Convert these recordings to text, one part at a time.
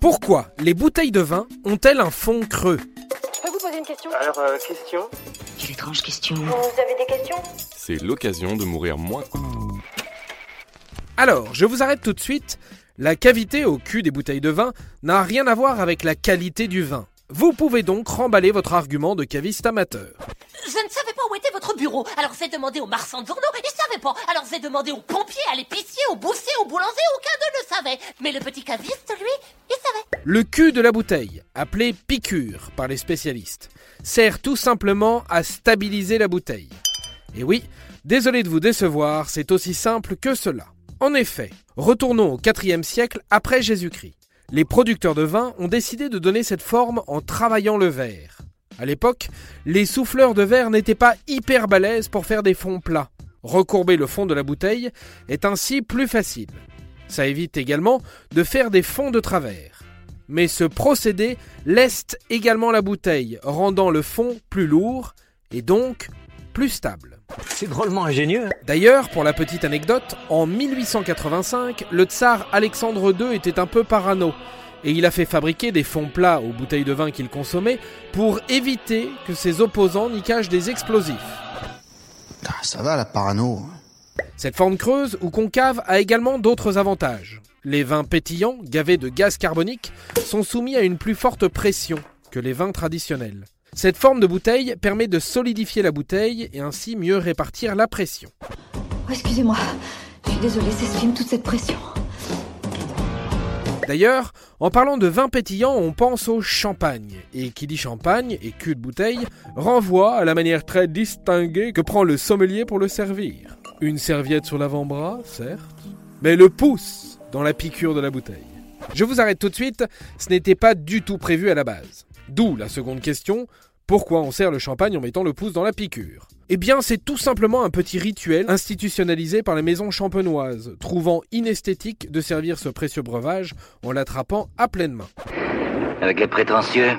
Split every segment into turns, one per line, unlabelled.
Pourquoi les bouteilles de vin ont-elles un fond creux
Je peux vous poser une question
Alors, euh, question
Quelle étrange question.
Vous avez des questions
C'est l'occasion de mourir moins.
Alors, je vous arrête tout de suite. La cavité au cul des bouteilles de vin n'a rien à voir avec la qualité du vin. Vous pouvez donc remballer votre argument de caviste amateur.
Je ne savais pas où était votre bureau, alors j'ai demandé aux marchands de journaux, ils savaient pas. Alors j'ai demandé aux pompiers, à l'épicier, au boussier, au boulanger, aucun d'eux ne savait. Mais le petit caviste, lui.
Le cul de la bouteille, appelé piqûre par les spécialistes, sert tout simplement à stabiliser la bouteille. Et oui, désolé de vous décevoir, c'est aussi simple que cela. En effet, retournons au IVe siècle après Jésus-Christ. Les producteurs de vin ont décidé de donner cette forme en travaillant le verre. À l'époque, les souffleurs de verre n'étaient pas hyper balèzes pour faire des fonds plats. Recourber le fond de la bouteille est ainsi plus facile. Ça évite également de faire des fonds de travers. Mais ce procédé leste également la bouteille, rendant le fond plus lourd et donc plus stable.
C'est drôlement ingénieux. hein.
D'ailleurs, pour la petite anecdote, en 1885, le tsar Alexandre II était un peu parano et il a fait fabriquer des fonds plats aux bouteilles de vin qu'il consommait pour éviter que ses opposants n'y cachent des explosifs.
Ah, ça va la parano.
Cette forme creuse ou concave a également d'autres avantages. Les vins pétillants, gavés de gaz carbonique, sont soumis à une plus forte pression que les vins traditionnels. Cette forme de bouteille permet de solidifier la bouteille et ainsi mieux répartir la pression.
Oh, excusez-moi. Je suis désolée, c'est ce film, toute cette pression.
D'ailleurs, en parlant de vin pétillant, on pense au champagne. Et qui dit champagne et cul de bouteille renvoie à la manière très distinguée que prend le sommelier pour le servir. Une serviette sur l'avant-bras, certes, mais le pouce dans la piqûre de la bouteille. Je vous arrête tout de suite, ce n'était pas du tout prévu à la base. D'où la seconde question, pourquoi on sert le champagne en mettant le pouce dans la piqûre? Eh bien, c'est tout simplement un petit rituel institutionnalisé par les maisons champenoises, trouvant inesthétique de servir ce précieux breuvage en l'attrapant à pleine main.
Avec les prétentieux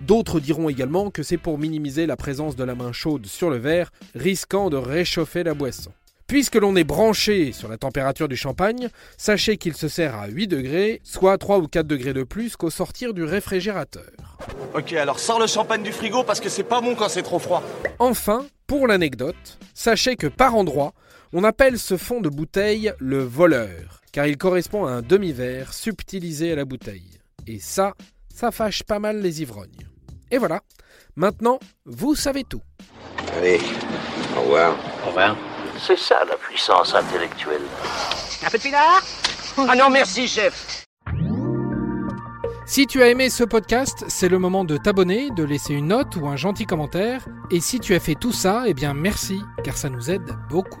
D'autres diront également que c'est pour minimiser la présence de la main chaude sur le verre, risquant de réchauffer la boisson. Puisque l'on est branché sur la température du champagne, sachez qu'il se sert à 8 degrés, soit 3 ou 4 degrés de plus qu'au sortir du réfrigérateur.
Ok, alors sors le champagne du frigo parce que c'est pas bon quand c'est trop froid.
Enfin, pour l'anecdote, sachez que par endroit, on appelle ce fond de bouteille le voleur, car il correspond à un demi-verre subtilisé à la bouteille. Et ça, ça fâche pas mal les ivrognes. Et voilà, maintenant, vous savez tout.
Allez, au revoir.
Au revoir.
C'est ça la puissance intellectuelle.
Un peu de pinard Ah non, merci, chef.
Si tu as aimé ce podcast, c'est le moment de t'abonner, de laisser une note ou un gentil commentaire. Et si tu as fait tout ça, eh bien merci, car ça nous aide beaucoup.